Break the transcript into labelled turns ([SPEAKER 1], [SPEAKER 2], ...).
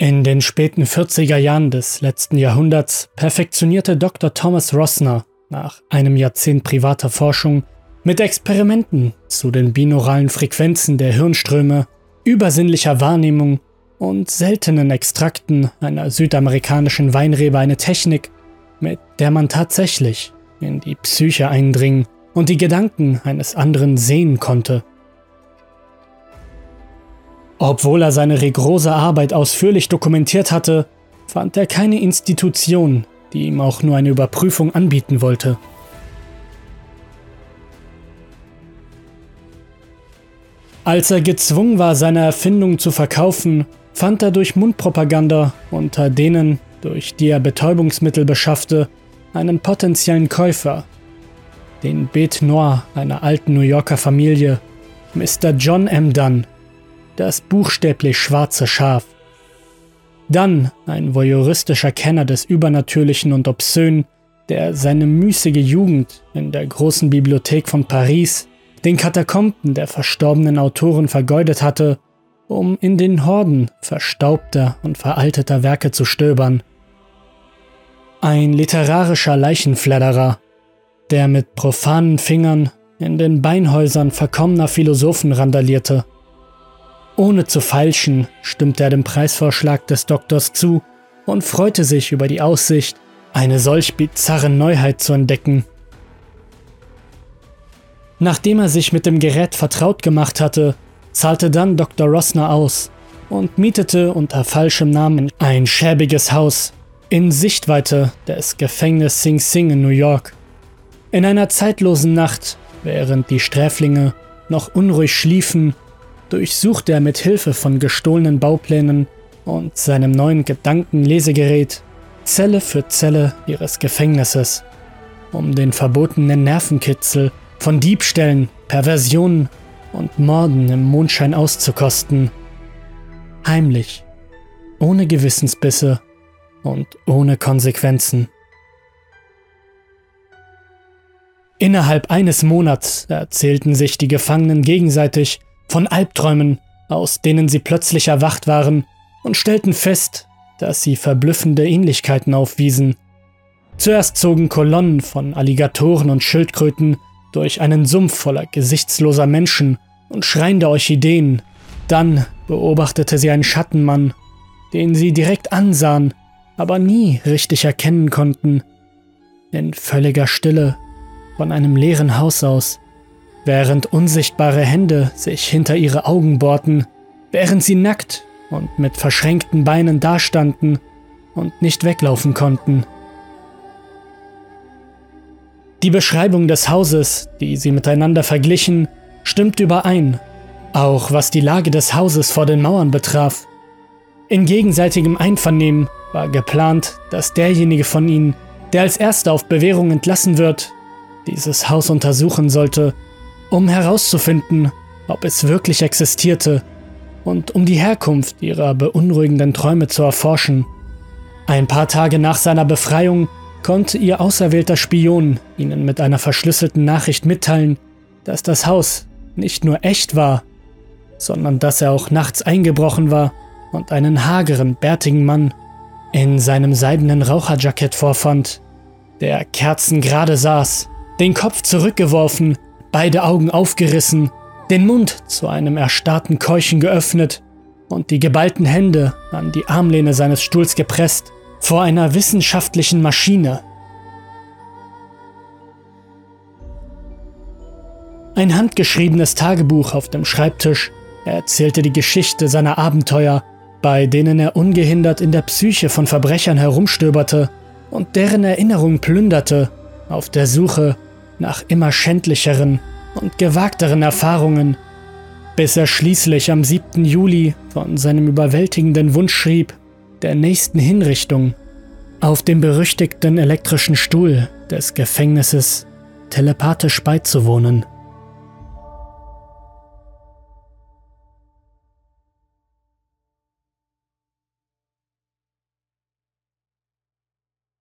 [SPEAKER 1] In den späten 40er Jahren des letzten Jahrhunderts perfektionierte Dr. Thomas Rossner nach einem Jahrzehnt privater Forschung mit Experimenten zu den binauralen Frequenzen der Hirnströme, übersinnlicher Wahrnehmung und seltenen Extrakten einer südamerikanischen Weinrebe eine Technik, mit der man tatsächlich in die Psyche eindringen und die Gedanken eines anderen sehen konnte. Obwohl er seine rigorose Arbeit ausführlich dokumentiert hatte, fand er keine Institution, die ihm auch nur eine Überprüfung anbieten wollte. Als er gezwungen war, seine Erfindung zu verkaufen, fand er durch Mundpropaganda, unter denen, durch die er Betäubungsmittel beschaffte, einen potenziellen Käufer. Den Bete Noir einer alten New Yorker Familie, Mr. John M. Dunn, das buchstäblich schwarze Schaf. Dann ein voyeuristischer Kenner des Übernatürlichen und Obszön, der seine müßige Jugend in der großen Bibliothek von Paris, den Katakomben der verstorbenen Autoren vergeudet hatte, um in den Horden verstaubter und veralteter Werke zu stöbern. Ein literarischer Leichenfledderer, der mit profanen Fingern in den Beinhäusern verkommener Philosophen randalierte ohne zu feilschen, stimmte er dem Preisvorschlag des Doktors zu und freute sich über die Aussicht, eine solch bizarre Neuheit zu entdecken. Nachdem er sich mit dem Gerät vertraut gemacht hatte, zahlte dann Dr. Rossner aus und mietete unter falschem Namen ein schäbiges Haus in Sichtweite des Gefängnisses Sing Sing in New York. In einer zeitlosen Nacht, während die Sträflinge noch unruhig schliefen durchsuchte er mit Hilfe von gestohlenen Bauplänen und seinem neuen Gedankenlesegerät Zelle für Zelle ihres Gefängnisses, um den verbotenen Nervenkitzel von Diebstählen, Perversionen und Morden im Mondschein auszukosten. Heimlich, ohne Gewissensbisse und ohne Konsequenzen. Innerhalb eines Monats erzählten sich die Gefangenen gegenseitig, von Albträumen, aus denen sie plötzlich erwacht waren und stellten fest, dass sie verblüffende Ähnlichkeiten aufwiesen. Zuerst zogen Kolonnen von Alligatoren und Schildkröten durch einen Sumpf voller gesichtsloser Menschen und schreiende Orchideen. Dann beobachtete sie einen Schattenmann, den sie direkt ansahen, aber nie richtig erkennen konnten. In völliger Stille von einem leeren Haus aus während unsichtbare Hände sich hinter ihre Augen bohrten, während sie nackt und mit verschränkten Beinen dastanden und nicht weglaufen konnten. Die Beschreibung des Hauses, die sie miteinander verglichen, stimmt überein, auch was die Lage des Hauses vor den Mauern betraf. In gegenseitigem Einvernehmen war geplant, dass derjenige von ihnen, der als erster auf Bewährung entlassen wird, dieses Haus untersuchen sollte um herauszufinden, ob es wirklich existierte und um die Herkunft ihrer beunruhigenden Träume zu erforschen. Ein paar Tage nach seiner Befreiung konnte ihr auserwählter Spion ihnen mit einer verschlüsselten Nachricht mitteilen, dass das Haus nicht nur echt war, sondern dass er auch nachts eingebrochen war und einen hageren, bärtigen Mann in seinem seidenen Raucherjackett vorfand, der kerzengerade saß, den Kopf zurückgeworfen beide Augen aufgerissen, den Mund zu einem erstarrten Keuchen geöffnet und die geballten Hände an die Armlehne seines Stuhls gepresst, vor einer wissenschaftlichen Maschine. Ein handgeschriebenes Tagebuch auf dem Schreibtisch erzählte die Geschichte seiner Abenteuer, bei denen er ungehindert in der Psyche von Verbrechern herumstöberte und deren Erinnerung plünderte, auf der Suche nach immer schändlicheren und gewagteren Erfahrungen, bis er schließlich am 7. Juli von seinem überwältigenden Wunsch schrieb, der nächsten Hinrichtung auf dem berüchtigten elektrischen Stuhl des Gefängnisses telepathisch beizuwohnen.